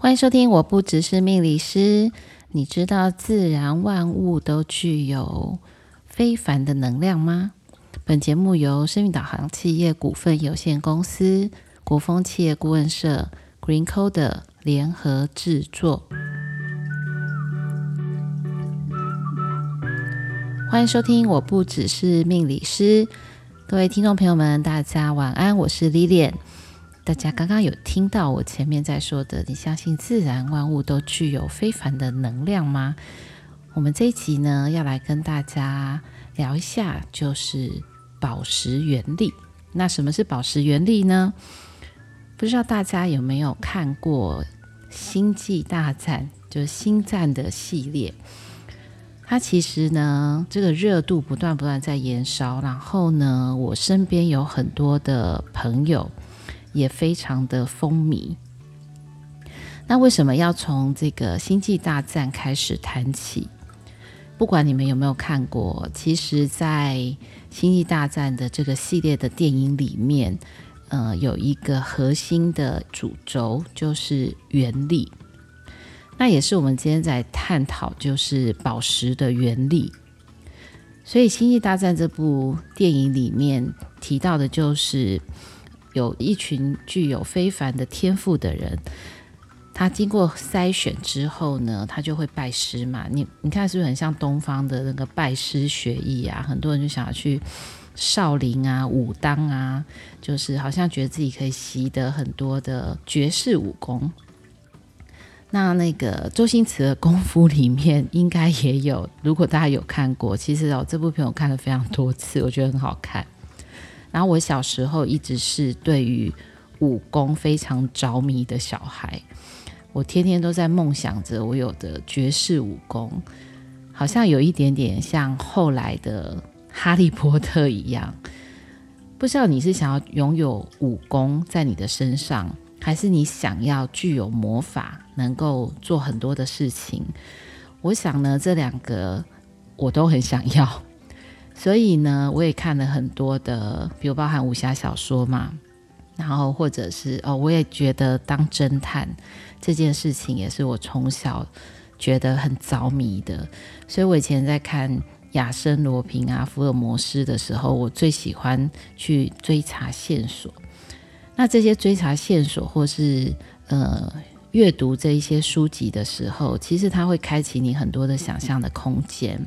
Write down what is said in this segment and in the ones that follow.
欢迎收听，我不只是命理师。你知道自然万物都具有非凡的能量吗？本节目由生命导航企业股份有限公司、国风企业顾问社、GreenCoder 联合制作。欢迎收听，我不只是命理师。各位听众朋友们，大家晚安，我是 Lilian。大家刚刚有听到我前面在说的，你相信自然万物都具有非凡的能量吗？我们这一集呢，要来跟大家聊一下，就是宝石原力。那什么是宝石原力呢？不知道大家有没有看过《星际大战》，就是星战的系列。它其实呢，这个热度不断不断在延烧。然后呢，我身边有很多的朋友。也非常的风靡。那为什么要从这个《星际大战》开始谈起？不管你们有没有看过，其实，在《星际大战》的这个系列的电影里面，呃，有一个核心的主轴，就是原力。那也是我们今天在探讨，就是宝石的原力。所以，《星际大战》这部电影里面提到的，就是。有一群具有非凡的天赋的人，他经过筛选之后呢，他就会拜师嘛。你你看是不是很像东方的那个拜师学艺啊？很多人就想要去少林啊、武当啊，就是好像觉得自己可以习得很多的绝世武功。那那个周星驰的功夫里面应该也有，如果大家有看过，其实哦，这部片我看了非常多次，我觉得很好看。然后我小时候一直是对于武功非常着迷的小孩，我天天都在梦想着我有的绝世武功，好像有一点点像后来的哈利波特一样。不知道你是想要拥有武功在你的身上，还是你想要具有魔法，能够做很多的事情？我想呢，这两个我都很想要。所以呢，我也看了很多的，比如包含武侠小说嘛，然后或者是哦，我也觉得当侦探这件事情也是我从小觉得很着迷的。所以我以前在看亚森罗平啊、福尔摩斯的时候，我最喜欢去追查线索。那这些追查线索或是呃阅读这一些书籍的时候，其实它会开启你很多的想象的空间。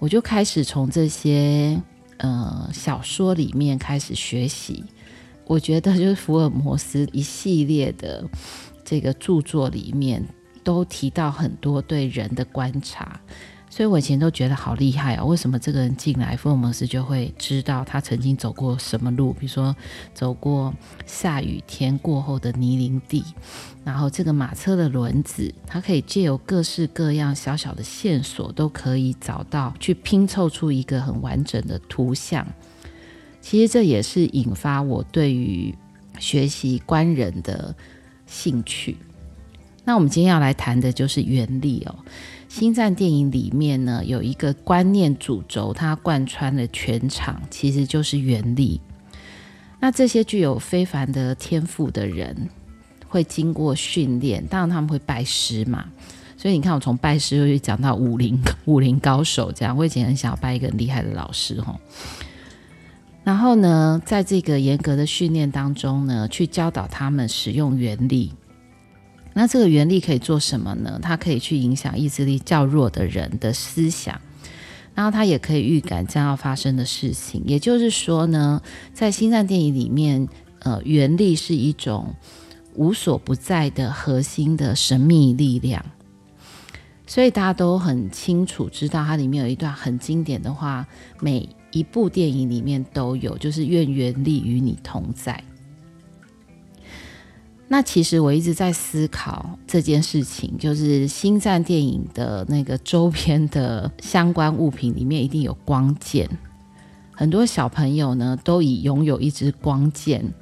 我就开始从这些呃小说里面开始学习。我觉得就是福尔摩斯一系列的这个著作里面，都提到很多对人的观察。所以我以前都觉得好厉害哦，为什么这个人进来，福尔摩斯就会知道他曾经走过什么路？比如说走过下雨天过后的泥泞地，然后这个马车的轮子，它可以借由各式各样小小的线索，都可以找到，去拼凑出一个很完整的图像。其实这也是引发我对于学习观人的兴趣。那我们今天要来谈的就是原理哦。星战电影里面呢，有一个观念主轴，它贯穿了全场，其实就是原力。那这些具有非凡的天赋的人，会经过训练，当然他们会拜师嘛。所以你看，我从拜师又去讲到武林 武林高手这样，我以前很想要拜一个很厉害的老师吼。然后呢，在这个严格的训练当中呢，去教导他们使用原力。那这个原力可以做什么呢？它可以去影响意志力较弱的人的思想，然后它也可以预感将要发生的事情。也就是说呢，在星战电影里面，呃，原力是一种无所不在的核心的神秘力量。所以大家都很清楚知道，它里面有一段很经典的话，每一部电影里面都有，就是愿原力与你同在。那其实我一直在思考这件事情，就是星战电影的那个周边的相关物品里面一定有光剑，很多小朋友呢都已拥有一支光剑，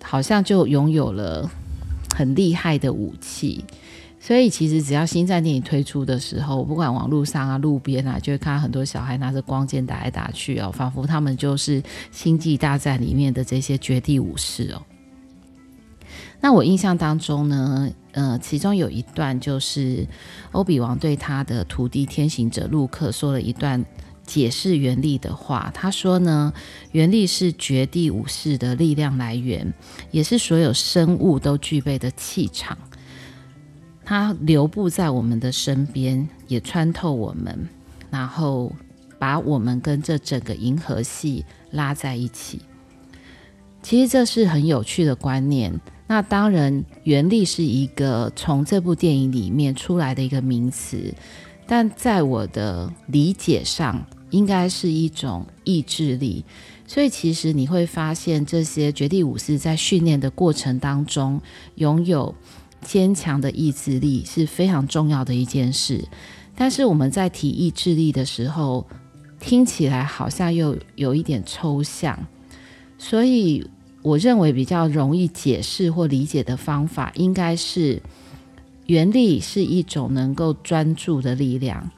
好像就拥有了很厉害的武器。所以其实只要星战电影推出的时候，不管网络上啊、路边啊，就会看到很多小孩拿着光剑打来打去哦，仿佛他们就是星际大战里面的这些绝地武士哦。那我印象当中呢，呃，其中有一段就是欧比王对他的徒弟天行者路克说了一段解释原力的话。他说呢，原力是绝地武士的力量来源，也是所有生物都具备的气场。它流布在我们的身边，也穿透我们，然后把我们跟这整个银河系拉在一起。其实这是很有趣的观念。那当然，原力是一个从这部电影里面出来的一个名词，但在我的理解上，应该是一种意志力。所以，其实你会发现，这些绝地武士在训练的过程当中，拥有坚强的意志力是非常重要的一件事。但是，我们在提意志力的时候，听起来好像又有一点抽象，所以。我认为比较容易解释或理解的方法，应该是原力是一种能够专注的力量。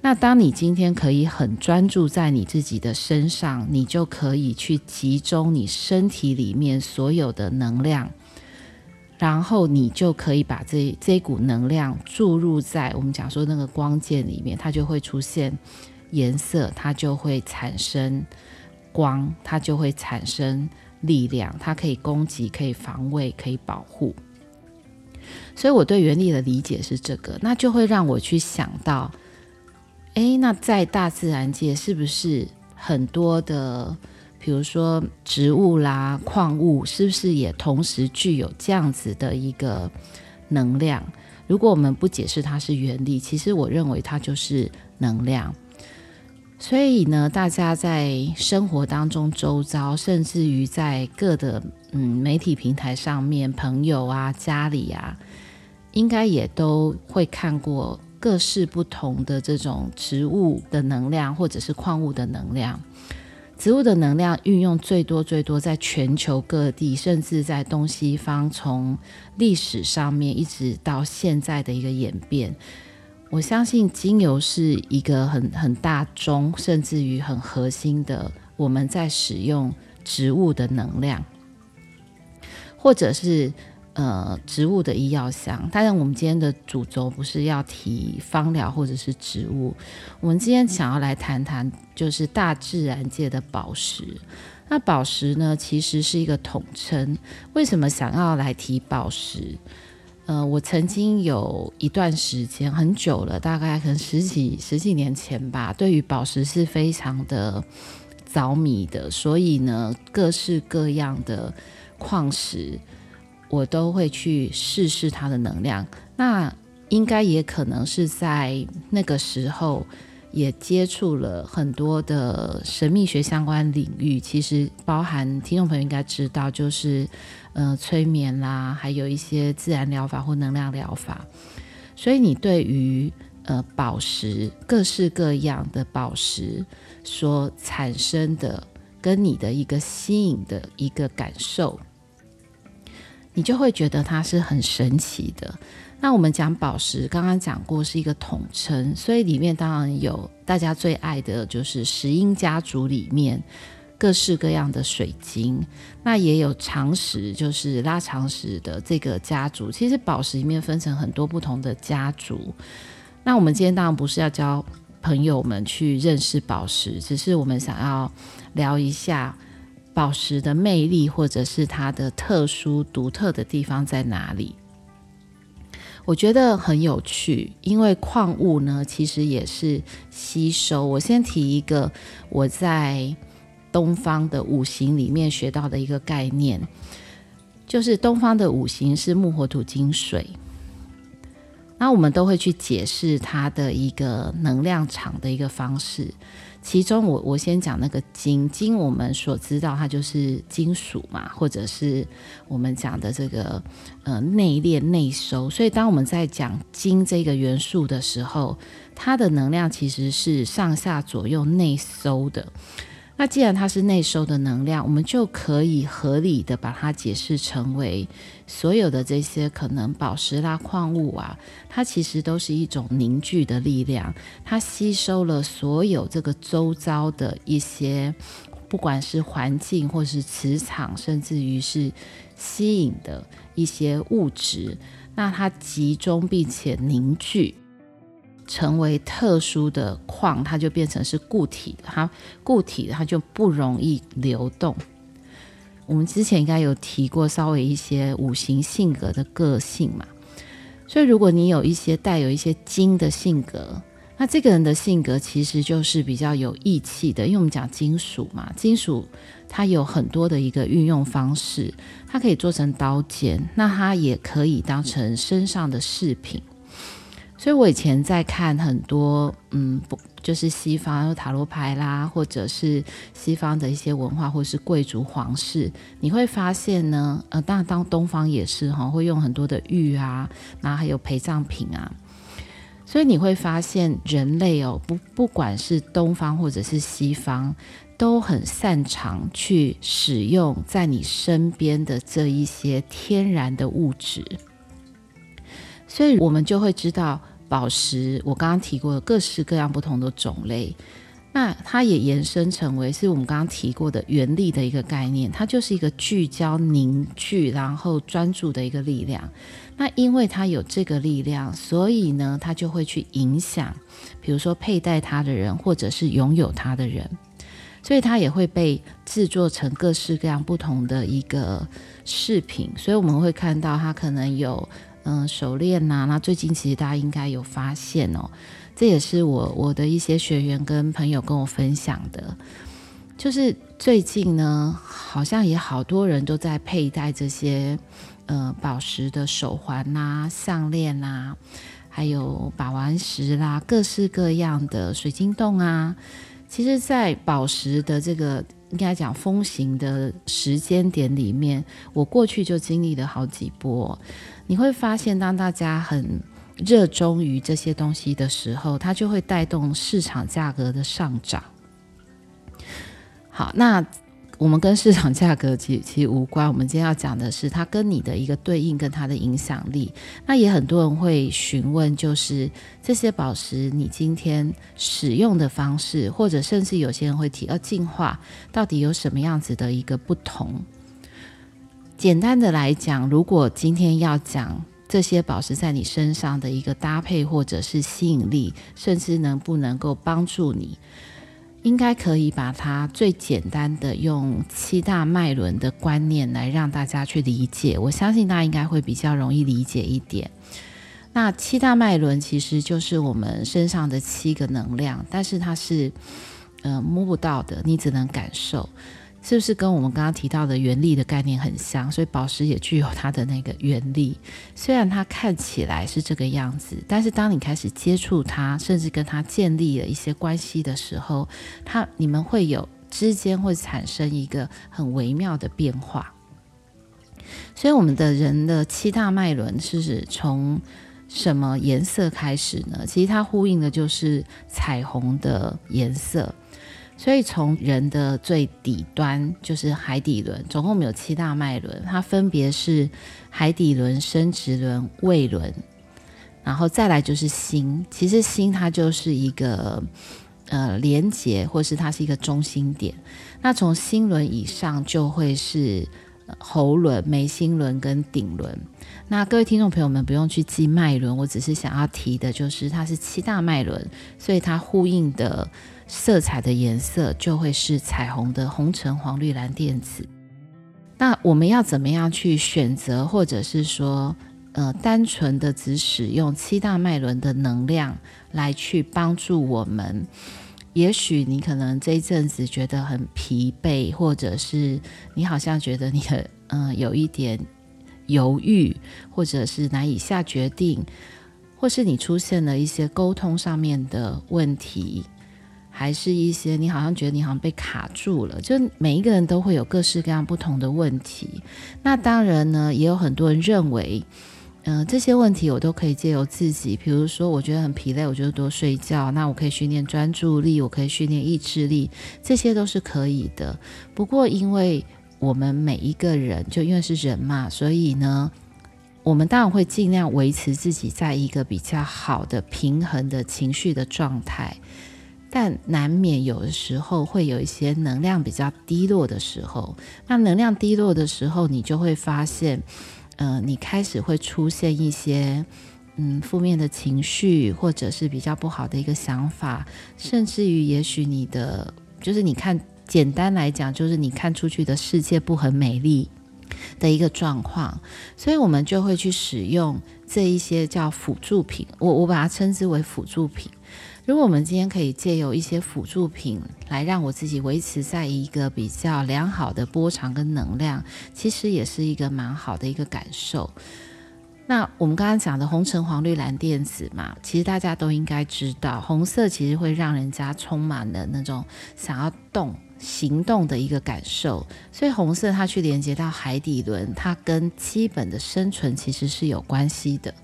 那当你今天可以很专注在你自己的身上，你就可以去集中你身体里面所有的能量，然后你就可以把这这股能量注入在我们讲说那个光剑里面，它就会出现颜色，它就会产生光，它就会产生。力量，它可以攻击，可以防卫，可以保护。所以我对原力的理解是这个，那就会让我去想到，诶，那在大自然界是不是很多的，比如说植物啦、矿物，是不是也同时具有这样子的一个能量？如果我们不解释它是原力，其实我认为它就是能量。所以呢，大家在生活当中、周遭，甚至于在各的嗯媒体平台上面，朋友啊、家里啊，应该也都会看过各式不同的这种植物的能量，或者是矿物的能量。植物的能量运用最多最多，在全球各地，甚至在东西方，从历史上面一直到现在的一个演变。我相信精油是一个很很大宗，甚至于很核心的，我们在使用植物的能量，或者是呃植物的医药箱。当然，我们今天的主轴不是要提芳疗或者是植物，我们今天想要来谈谈就是大自然界的宝石。那宝石呢，其实是一个统称。为什么想要来提宝石？呃，我曾经有一段时间很久了，大概可能十几十几年前吧，对于宝石是非常的着迷的，所以呢，各式各样的矿石我都会去试试它的能量。那应该也可能是在那个时候也接触了很多的神秘学相关领域，其实包含听众朋友应该知道，就是。呃，催眠啦，还有一些自然疗法或能量疗法，所以你对于呃宝石各式各样的宝石所产生的跟你的一个吸引的一个感受，你就会觉得它是很神奇的。那我们讲宝石，刚刚讲过是一个统称，所以里面当然有大家最爱的就是石英家族里面。各式各样的水晶，那也有长石，就是拉长石的这个家族。其实宝石里面分成很多不同的家族。那我们今天当然不是要教朋友们去认识宝石，只是我们想要聊一下宝石的魅力，或者是它的特殊独特的地方在哪里。我觉得很有趣，因为矿物呢，其实也是吸收。我先提一个，我在。东方的五行里面学到的一个概念，就是东方的五行是木、火、土、金、水。那我们都会去解释它的一个能量场的一个方式。其中我，我先讲那个金，金我们所知道它就是金属嘛，或者是我们讲的这个呃内敛内收。所以，当我们在讲金这个元素的时候，它的能量其实是上下左右内收的。那既然它是内收的能量，我们就可以合理的把它解释成为所有的这些可能宝石啦、矿物啊，它其实都是一种凝聚的力量，它吸收了所有这个周遭的一些不管是环境或是磁场，甚至于是吸引的一些物质，那它集中并且凝聚，成为特殊的矿，它就变成是固体，它固体它就不容易流动。我们之前应该有提过稍微一些五行性格的个性嘛，所以如果你有一些带有一些金的性格，那这个人的性格其实就是比较有义气的，因为我们讲金属嘛，金属它有很多的一个运用方式，它可以做成刀剑，那它也可以当成身上的饰品。所以我以前在看很多，嗯，不就是西方塔罗牌啦，或者是西方的一些文化，或是贵族皇室，你会发现呢，呃，当然当东方也是哈，会用很多的玉啊，然后还有陪葬品啊，所以你会发现人类哦，不不管是东方或者是西方，都很擅长去使用在你身边的这一些天然的物质。所以我们就会知道，宝石我刚刚提过的各式各样不同的种类，那它也延伸成为是我们刚刚提过的原力的一个概念，它就是一个聚焦、凝聚，然后专注的一个力量。那因为它有这个力量，所以呢，它就会去影响，比如说佩戴它的人，或者是拥有它的人，所以它也会被制作成各式各样不同的一个饰品。所以我们会看到它可能有。嗯，手链呐、那最近其实大家应该有发现哦，这也是我我的一些学员跟朋友跟我分享的，就是最近呢，好像也好多人都在佩戴这些呃宝石的手环呐、啊、项链啊，还有把玩石啦，各式各样的水晶洞啊。其实，在宝石的这个应该讲风行的时间点里面，我过去就经历了好几波。你会发现，当大家很热衷于这些东西的时候，它就会带动市场价格的上涨。好，那我们跟市场价格其其实无关。我们今天要讲的是它跟你的一个对应，跟它的影响力。那也很多人会询问，就是这些宝石你今天使用的方式，或者甚至有些人会提要净化，到底有什么样子的一个不同？简单的来讲，如果今天要讲这些宝石在你身上的一个搭配，或者是吸引力，甚至能不能够帮助你，应该可以把它最简单的用七大脉轮的观念来让大家去理解。我相信大家应该会比较容易理解一点。那七大脉轮其实就是我们身上的七个能量，但是它是呃摸不到的，你只能感受。是不是跟我们刚刚提到的原力的概念很像？所以宝石也具有它的那个原力。虽然它看起来是这个样子，但是当你开始接触它，甚至跟它建立了一些关系的时候，它你们会有之间会产生一个很微妙的变化。所以我们的人的七大脉轮是从什么颜色开始呢？其实它呼应的就是彩虹的颜色。所以从人的最底端就是海底轮，总共我们有七大脉轮，它分别是海底轮、生殖轮、胃轮，然后再来就是心。其实心它就是一个呃连接，或是它是一个中心点。那从心轮以上就会是喉轮、眉心轮跟顶轮。那各位听众朋友们不用去记脉轮，我只是想要提的就是它是七大脉轮，所以它呼应的。色彩的颜色就会是彩虹的红、橙、黄、绿、蓝、靛、紫。那我们要怎么样去选择，或者是说，呃，单纯的只使用七大脉轮的能量来去帮助我们？也许你可能这一阵子觉得很疲惫，或者是你好像觉得你很嗯、有一点犹豫，或者是难以下决定，或是你出现了一些沟通上面的问题。还是一些你好像觉得你好像被卡住了，就每一个人都会有各式各样不同的问题。那当然呢，也有很多人认为，嗯、这些问题我都可以借由自己，比如说我觉得很疲累，我就多睡觉。那我可以训练专注力，我可以训练意志力，这些都是可以的。不过，因为我们每一个人就因为是人嘛，所以呢，我们当然会尽量维持自己在一个比较好的平衡的情绪的状态。但难免有的时候会有一些能量比较低落的时候。那能量低落的时候，你就会发现，嗯、你开始会出现一些嗯负面的情绪，或者是比较不好的一个想法，甚至于也许你的就是你看，简单来讲，就是你看出去的世界不很美丽的一个状况，所以我们就会去使用这一些叫辅助品，我我把它称之为辅助品。如果我们今天可以借由一些辅助品来让我自己维持在一个比较良好的波长跟能量，其实也是一个蛮好的一个感受。那我们刚刚讲的红橙黄绿蓝靛紫嘛，其实大家都应该知道，红色其实会让人家充满了那种想要动、行动的一个感受，所以红色它去连接到海底轮，它跟基本的生存其实是有关系的。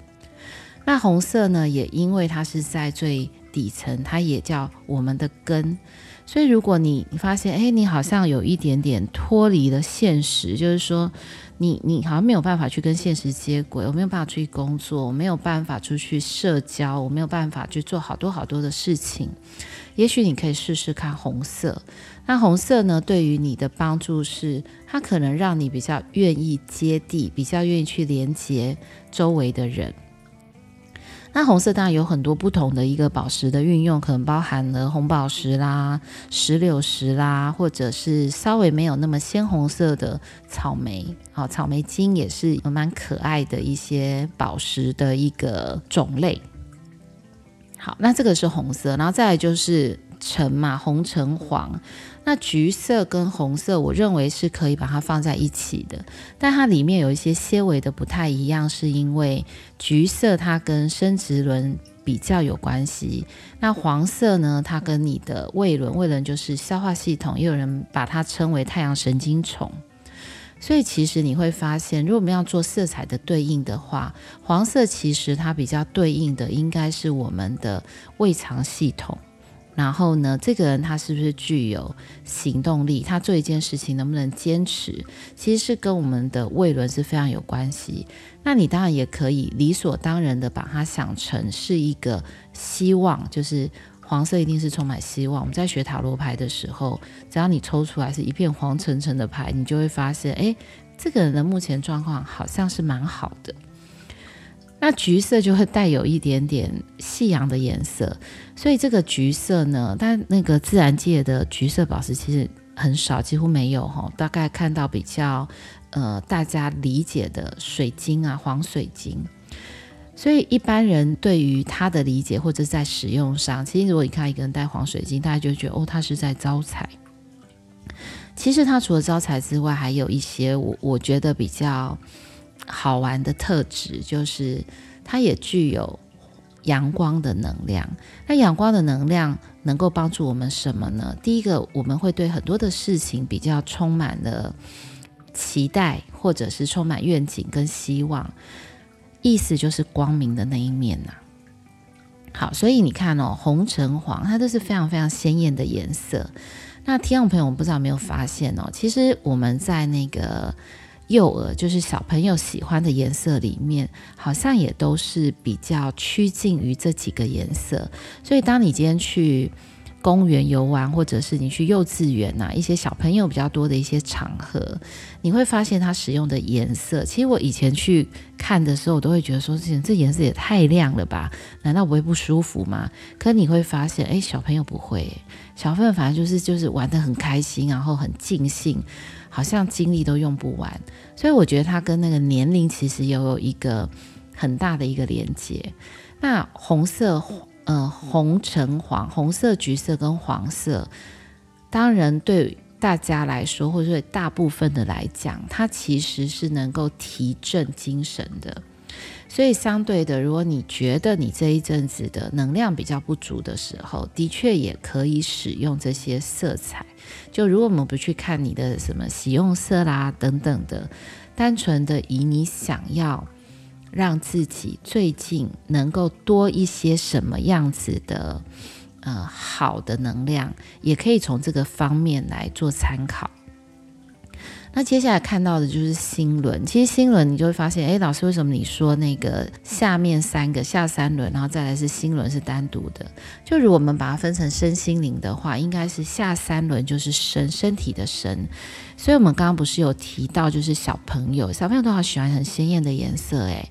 那红色呢，也因为它是在最底层，它也叫我们的根，所以如果你你发现，哎，你好像有一点点脱离了现实，就是说，你你好像没有办法去跟现实接轨，我没有办法出去工作，我没有办法出去社交，我没有办法去做好多好多的事情，也许你可以试试看红色。那红色呢，对于你的帮助是，它可能让你比较愿意接地，比较愿意去连接周围的人。那红色当然有很多不同的一个宝石的运用，可能包含了红宝石啦、石榴石啦，或者是稍微没有那么鲜红色的草莓。好，草莓晶也是蛮可爱的一些宝石的一个种类。好，那这个是红色，然后再来就是橙嘛，红橙黄。那橘色跟红色，我认为是可以把它放在一起的，但它里面有一些些微的不太一样，是因为橘色它跟生殖轮比较有关系，那黄色呢，它跟你的胃轮，胃轮就是消化系统，也有人把它称为太阳神经虫，所以其实你会发现，如果我们要做色彩的对应的话，黄色其实它比较对应的应该是我们的胃肠系统。然后呢，这个人他是不是具有行动力？他做一件事情能不能坚持？其实是跟我们的胃轮是非常有关系。那你当然也可以理所当然的把它想成是一个希望，就是黄色一定是充满希望。我们在学塔罗牌的时候，只要你抽出来是一片黄澄澄的牌，你就会发现，哎，这个人的目前状况好像是蛮好的。那橘色就会带有一点点夕阳的颜色，所以这个橘色呢，但那个自然界的橘色宝石其实很少，几乎没有哈。大概看到比较呃大家理解的水晶啊，黄水晶。所以一般人对于它的理解或者在使用上，其实如果你看一个人戴黄水晶，大家就觉得哦，他是在招财。其实它除了招财之外，还有一些我我觉得比较。好玩的特质就是，它也具有阳光的能量。那阳光的能量能够帮助我们什么呢？第一个，我们会对很多的事情比较充满了期待，或者是充满愿景跟希望。意思就是光明的那一面呐。好，所以你看哦，红、橙、黄，它都是非常非常鲜艳的颜色。那听众朋友，我不知道有没有发现哦，其实我们在那个。幼儿就是小朋友喜欢的颜色里面，好像也都是比较趋近于这几个颜色。所以，当你今天去公园游玩，或者是你去幼稚园呐，一些小朋友比较多的一些场合，你会发现他使用的颜色。其实我以前去看的时候，我都会觉得说，这这颜色也太亮了吧？难道不会不舒服吗？可你会发现，哎，小朋友不会，小朋友反正就是就是玩得很开心，然后很尽兴。好像精力都用不完，所以我觉得它跟那个年龄其实也有一个很大的一个连接。那红色，呃，红橙黄，红色、橘色跟黄色，当然对大家来说，或者对大部分的来讲，它其实是能够提振精神的。所以相对的，如果你觉得你这一阵子的能量比较不足的时候，的确也可以使用这些色彩。就如果我们不去看你的什么喜用色啦等等的，单纯的以你想要让自己最近能够多一些什么样子的呃好的能量，也可以从这个方面来做参考。那接下来看到的就是心轮。其实心轮你就会发现，诶，老师为什么你说那个下面三个下三轮，然后再来是心轮是单独的？就如果我们把它分成身心灵的话，应该是下三轮就是身身体的身。所以我们刚刚不是有提到，就是小朋友，小朋友都好喜欢很鲜艳的颜色，诶。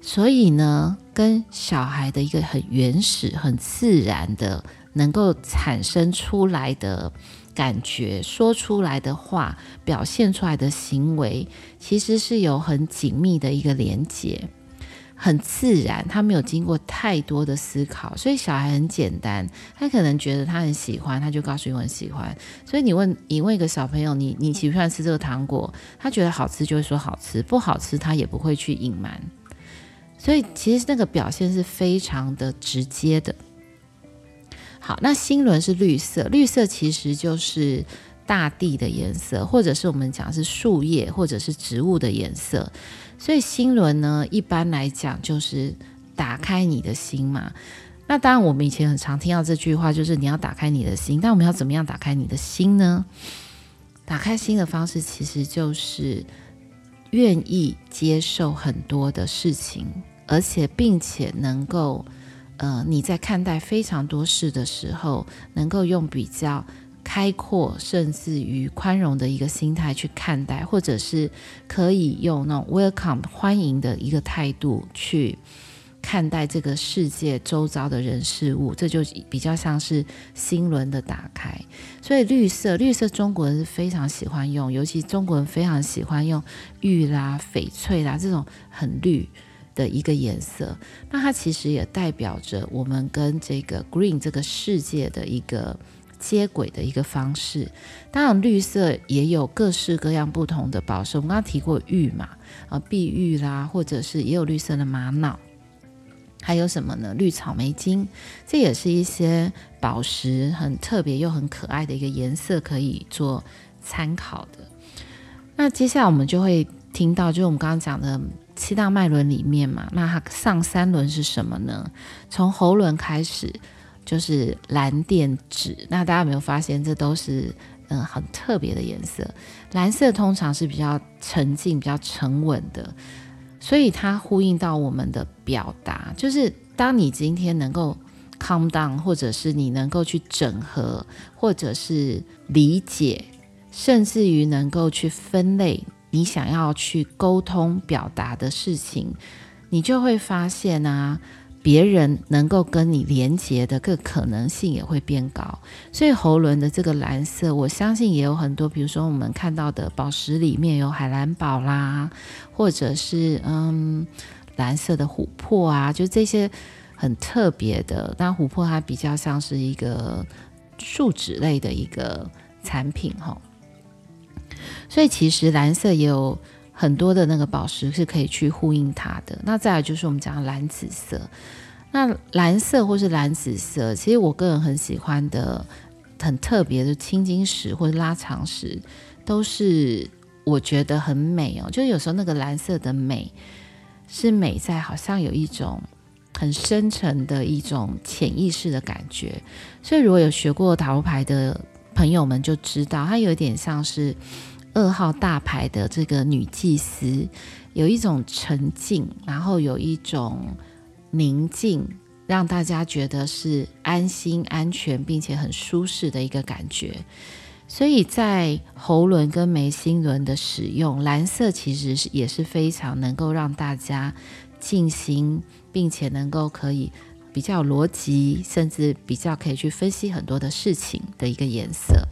所以呢，跟小孩的一个很原始、很自然的能够产生出来的。感觉说出来的话，表现出来的行为，其实是有很紧密的一个连接，很自然，他没有经过太多的思考，所以小孩很简单，他可能觉得他很喜欢，他就告诉你很喜欢。所以你问你问一个小朋友，你你喜不喜欢吃这个糖果？他觉得好吃就会说好吃，不好吃他也不会去隐瞒。所以其实那个表现是非常的直接的。好，那心轮是绿色，绿色其实就是大地的颜色，或者是我们讲是树叶或者是植物的颜色。所以心轮呢，一般来讲就是打开你的心嘛。那当然，我们以前很常听到这句话，就是你要打开你的心。但我们要怎么样打开你的心呢？打开心的方式其实就是愿意接受很多的事情，而且并且能够。呃，你在看待非常多事的时候，能够用比较开阔，甚至于宽容的一个心态去看待，或者是可以用那种 welcome 欢迎的一个态度去看待这个世界周遭的人事物，这就比较像是心轮的打开。所以绿色，绿色中国人是非常喜欢用，尤其中国人非常喜欢用玉啦、翡翠啦这种很绿。的一个颜色，那它其实也代表着我们跟这个 green 这个世界的一个接轨的一个方式。当然，绿色也有各式各样不同的宝石。我们刚刚提过玉嘛，啊，碧玉啦，或者是也有绿色的玛瑙，还有什么呢？绿草莓晶，这也是一些宝石很特别又很可爱的一个颜色，可以做参考的。那接下来我们就会听到，就是我们刚刚讲的。七大脉轮里面嘛，那它上三轮是什么呢？从喉轮开始就是蓝靛紫。那大家有没有发现，这都是嗯很特别的颜色。蓝色通常是比较沉静、比较沉稳的，所以它呼应到我们的表达，就是当你今天能够 calm down，或者是你能够去整合，或者是理解，甚至于能够去分类。你想要去沟通表达的事情，你就会发现啊，别人能够跟你连接的个可能性也会变高。所以喉轮的这个蓝色，我相信也有很多，比如说我们看到的宝石里面有海蓝宝啦，或者是嗯蓝色的琥珀啊，就这些很特别的。那琥珀它比较像是一个树脂类的一个产品哈。所以其实蓝色也有很多的那个宝石是可以去呼应它的。那再来就是我们讲蓝紫色，那蓝色或是蓝紫色，其实我个人很喜欢的、很特别的青金石或者拉长石，都是我觉得很美哦。就是有时候那个蓝色的美，是美在好像有一种很深沉的一种潜意识的感觉。所以如果有学过塔罗牌的朋友们就知道，它有点像是。二号大牌的这个女祭司，有一种沉静，然后有一种宁静，让大家觉得是安心、安全，并且很舒适的一个感觉。所以在喉轮跟眉心轮的使用，蓝色其实是也是非常能够让大家静心，并且能够可以比较逻辑，甚至比较可以去分析很多的事情的一个颜色。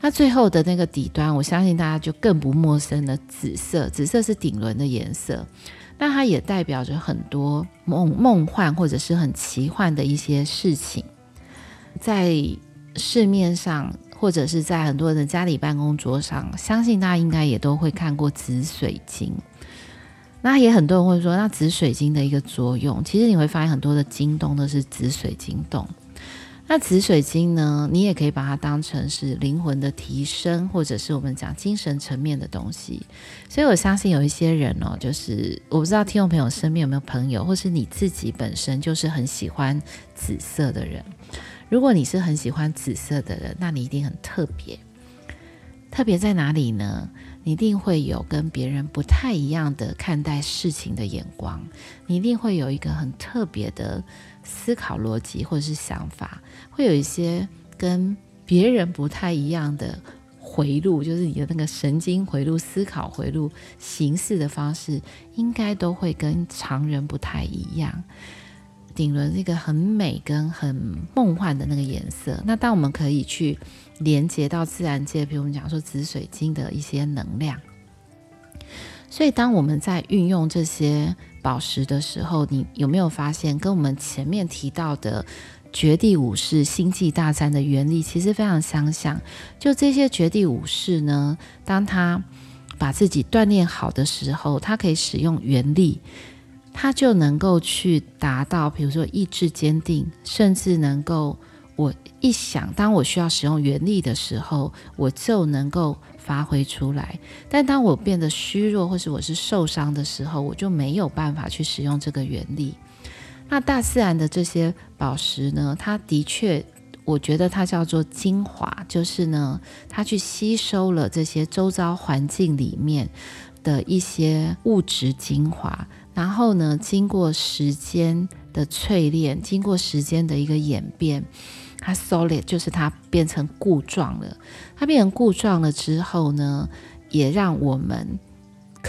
那最后的那个底端，我相信大家就更不陌生了。紫色，紫色是顶轮的颜色，那它也代表着很多梦梦幻或者是很奇幻的一些事情。在市面上，或者是在很多人的家里办公桌上，相信大家应该也都会看过紫水晶。那也很多人会说，那紫水晶的一个作用，其实你会发现很多的晶洞都是紫水晶洞。那紫水晶呢？你也可以把它当成是灵魂的提升，或者是我们讲精神层面的东西。所以我相信有一些人哦，就是我不知道听众朋友身边有没有朋友，或是你自己本身就是很喜欢紫色的人。如果你是很喜欢紫色的人，那你一定很特别。特别在哪里呢？你一定会有跟别人不太一样的看待事情的眼光，你一定会有一个很特别的思考逻辑或者是想法，会有一些跟别人不太一样的回路，就是你的那个神经回路、思考回路、形式的方式，应该都会跟常人不太一样。顶轮是一个很美跟很梦幻的那个颜色。那当我们可以去连接到自然界，比如我们讲说紫水晶的一些能量，所以当我们在运用这些宝石的时候，你有没有发现跟我们前面提到的绝地武士星际大战的原理其实非常相像？就这些绝地武士呢，当他把自己锻炼好的时候，他可以使用原力。他就能够去达到，比如说意志坚定，甚至能够我一想，当我需要使用原力的时候，我就能够发挥出来。但当我变得虚弱，或是我是受伤的时候，我就没有办法去使用这个原理。那大自然的这些宝石呢，它的确，我觉得它叫做精华，就是呢，它去吸收了这些周遭环境里面的一些物质精华。然后呢，经过时间的淬炼，经过时间的一个演变，它 solid 就是它变成固状了。它变成固状了之后呢，也让我们。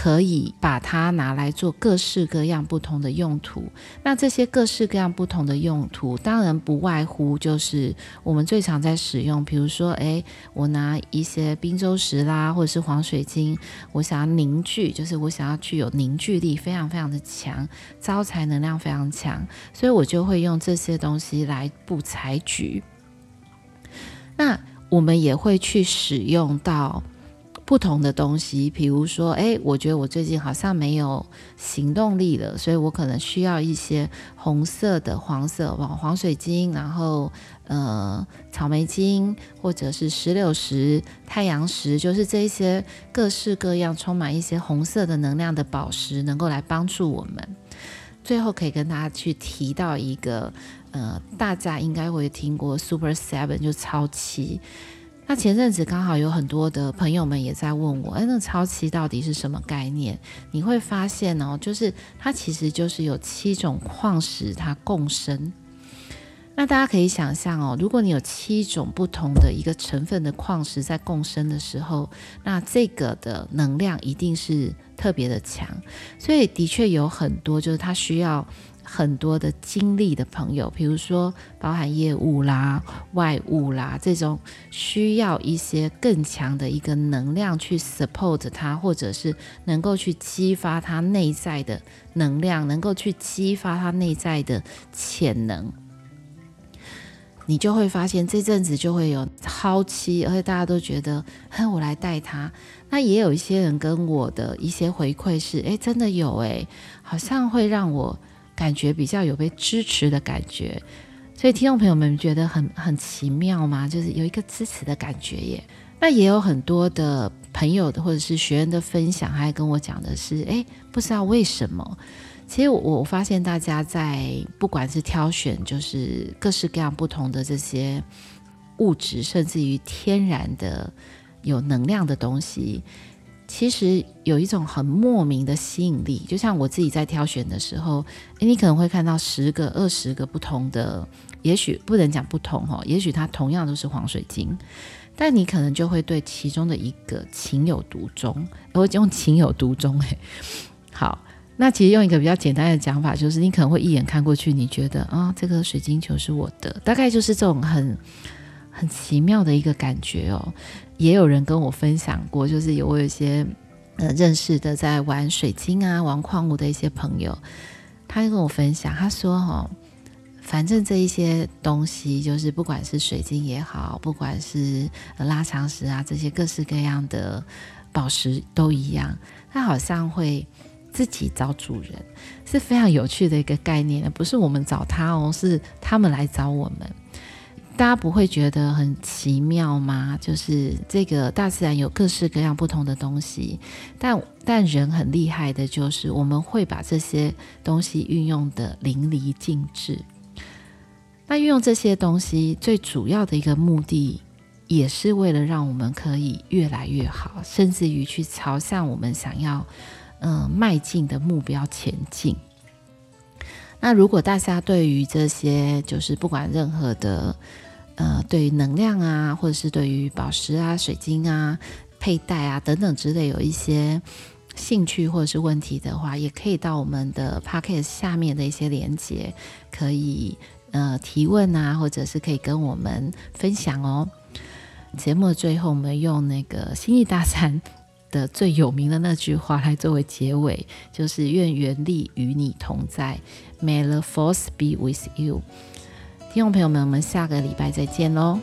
可以把它拿来做各式各样不同的用途。那这些各式各样不同的用途，当然不外乎就是我们最常在使用，比如说，诶，我拿一些冰州石啦，或者是黄水晶，我想要凝聚，就是我想要具有凝聚力，非常非常的强，招财能量非常强，所以我就会用这些东西来布财局。那我们也会去使用到。不同的东西，比如说，哎，我觉得我最近好像没有行动力了，所以我可能需要一些红色的、黄色、黄黄水晶，然后呃，草莓晶，或者是石榴石、太阳石，就是这些各式各样充满一些红色的能量的宝石，能够来帮助我们。最后可以跟大家去提到一个，呃，大家应该会听过 Super Seven，就超七。那前阵子刚好有很多的朋友们也在问我，哎，那超七到底是什么概念？你会发现哦，就是它其实就是有七种矿石它共生。那大家可以想象哦，如果你有七种不同的一个成分的矿石在共生的时候，那这个的能量一定是特别的强。所以的确有很多就是它需要。很多的精力的朋友，比如说包含业务啦、外务啦这种需要一些更强的一个能量去 support 他，或者是能够去激发他内在的能量，能够去激发他内在的潜能，你就会发现这阵子就会有超期，而且大家都觉得，哼，我来带他。那也有一些人跟我的一些回馈是，诶，真的有诶，好像会让我。感觉比较有被支持的感觉，所以听众朋友们觉得很很奇妙吗？就是有一个支持的感觉耶。那也有很多的朋友的或者是学员的分享，还跟我讲的是，诶，不知道为什么。其实我我发现大家在不管是挑选，就是各式各样不同的这些物质，甚至于天然的有能量的东西。其实有一种很莫名的吸引力，就像我自己在挑选的时候，诶，你可能会看到十个、二十个不同的，也许不能讲不同哈，也许它同样都是黄水晶，但你可能就会对其中的一个情有独钟。我用情有独钟，诶，好，那其实用一个比较简单的讲法，就是你可能会一眼看过去，你觉得啊，这个水晶球是我的，大概就是这种很很奇妙的一个感觉哦。也有人跟我分享过，就是有我有一些呃认识的在玩水晶啊、玩矿物的一些朋友，他就跟我分享，他说哈、哦，反正这一些东西，就是不管是水晶也好，不管是拉长石啊，这些各式各样的宝石都一样，它好像会自己找主人，是非常有趣的一个概念，不是我们找他哦，是他们来找我们。大家不会觉得很奇妙吗？就是这个大自然有各式各样不同的东西，但但人很厉害的就是我们会把这些东西运用得淋漓尽致。那运用这些东西最主要的一个目的，也是为了让我们可以越来越好，甚至于去朝向我们想要嗯、迈进的目标前进。那如果大家对于这些，就是不管任何的呃，对于能量啊，或者是对于宝石啊、水晶啊、佩戴啊等等之类有一些兴趣或者是问题的话，也可以到我们的 p o c a s t 下面的一些连接，可以呃提问啊，或者是可以跟我们分享哦。节目的最后，我们用那个星际大战的最有名的那句话来作为结尾，就是“愿原力与你同在 ”，May the Force be with you。听众朋友们，我们下个礼拜再见喽。